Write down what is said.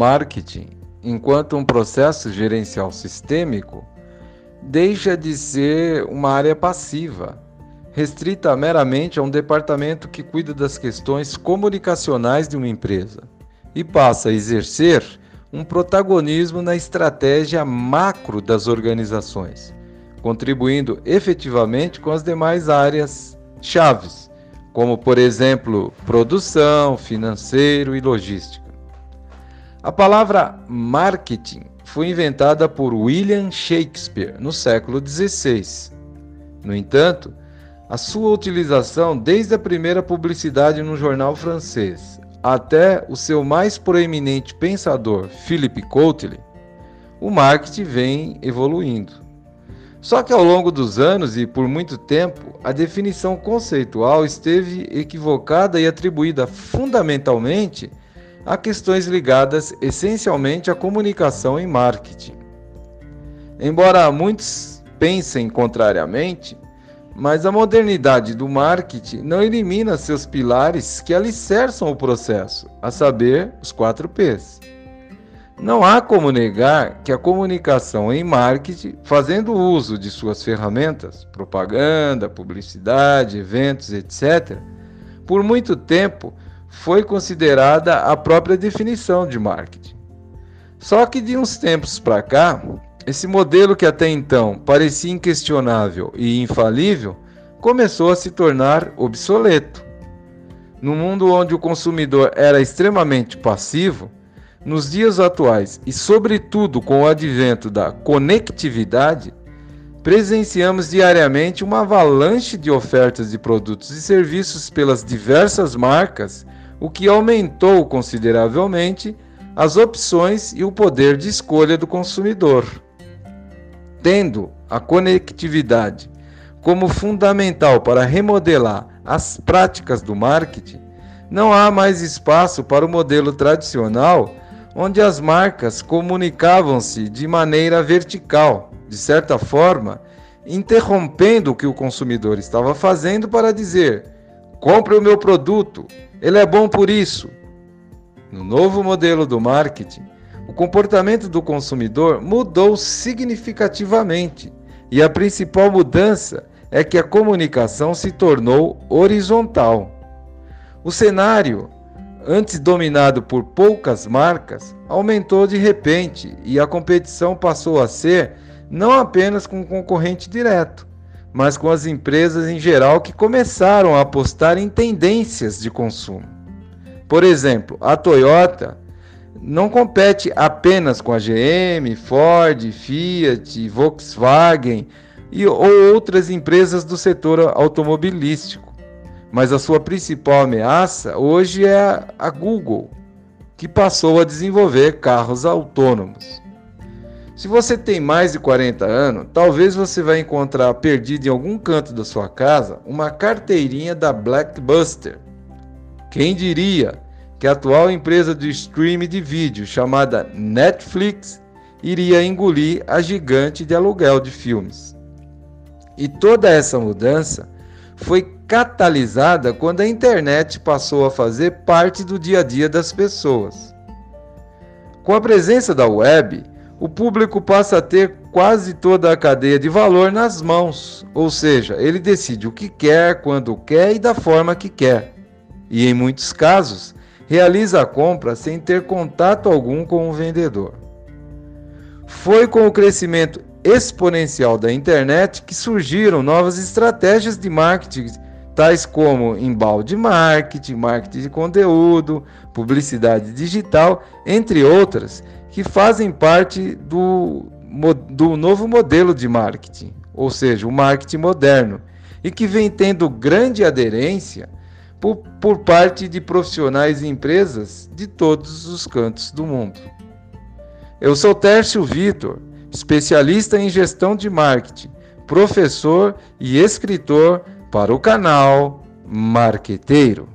marketing, enquanto um processo gerencial sistêmico, deixa de ser uma área passiva, restrita meramente a um departamento que cuida das questões comunicacionais de uma empresa e passa a exercer um protagonismo na estratégia macro das organizações, contribuindo efetivamente com as demais áreas chaves, como por exemplo produção, financeiro e logística. A palavra marketing foi inventada por William Shakespeare no século XVI. No entanto, a sua utilização desde a primeira publicidade no jornal francês até o seu mais proeminente pensador, Philip Kotler, o marketing vem evoluindo. Só que ao longo dos anos e por muito tempo, a definição conceitual esteve equivocada e atribuída fundamentalmente a questões ligadas essencialmente à comunicação e marketing. Embora muitos pensem contrariamente, mas a modernidade do marketing não elimina seus pilares que alicerçam o processo, a saber, os quatro P's. Não há como negar que a comunicação em marketing, fazendo uso de suas ferramentas, propaganda, publicidade, eventos, etc., por muito tempo foi considerada a própria definição de marketing. Só que de uns tempos para cá, esse modelo que até então parecia inquestionável e infalível começou a se tornar obsoleto. No mundo onde o consumidor era extremamente passivo, nos dias atuais e, sobretudo, com o advento da conectividade, presenciamos diariamente uma avalanche de ofertas de produtos e serviços pelas diversas marcas, o que aumentou consideravelmente as opções e o poder de escolha do consumidor. Tendo a conectividade como fundamental para remodelar as práticas do marketing, não há mais espaço para o modelo tradicional onde as marcas comunicavam-se de maneira vertical, de certa forma, interrompendo o que o consumidor estava fazendo para dizer: compre o meu produto, ele é bom por isso. No novo modelo do marketing, o comportamento do consumidor mudou significativamente e a principal mudança é que a comunicação se tornou horizontal. O cenário antes dominado por poucas marcas, aumentou de repente e a competição passou a ser não apenas com o concorrente direto, mas com as empresas em geral que começaram a apostar em tendências de consumo. Por exemplo, a Toyota não compete apenas com a GM, Ford, Fiat, Volkswagen e ou outras empresas do setor automobilístico mas a sua principal ameaça hoje é a Google, que passou a desenvolver carros autônomos. Se você tem mais de 40 anos, talvez você vai encontrar perdido em algum canto da sua casa uma carteirinha da Blackbuster. Quem diria que a atual empresa de streaming de vídeo chamada Netflix iria engolir a gigante de aluguel de filmes? E toda essa mudança foi catalisada quando a internet passou a fazer parte do dia a dia das pessoas. Com a presença da web, o público passa a ter quase toda a cadeia de valor nas mãos, ou seja, ele decide o que quer, quando quer e da forma que quer. E em muitos casos, realiza a compra sem ter contato algum com o vendedor. Foi com o crescimento exponencial da internet que surgiram novas estratégias de marketing, tais como embalde marketing, marketing de conteúdo, publicidade digital, entre outras, que fazem parte do, do novo modelo de marketing, ou seja, o marketing moderno, e que vem tendo grande aderência por, por parte de profissionais e empresas de todos os cantos do mundo. Eu sou Tércio Vitor especialista em gestão de marketing, professor e escritor para o canal Marqueteiro.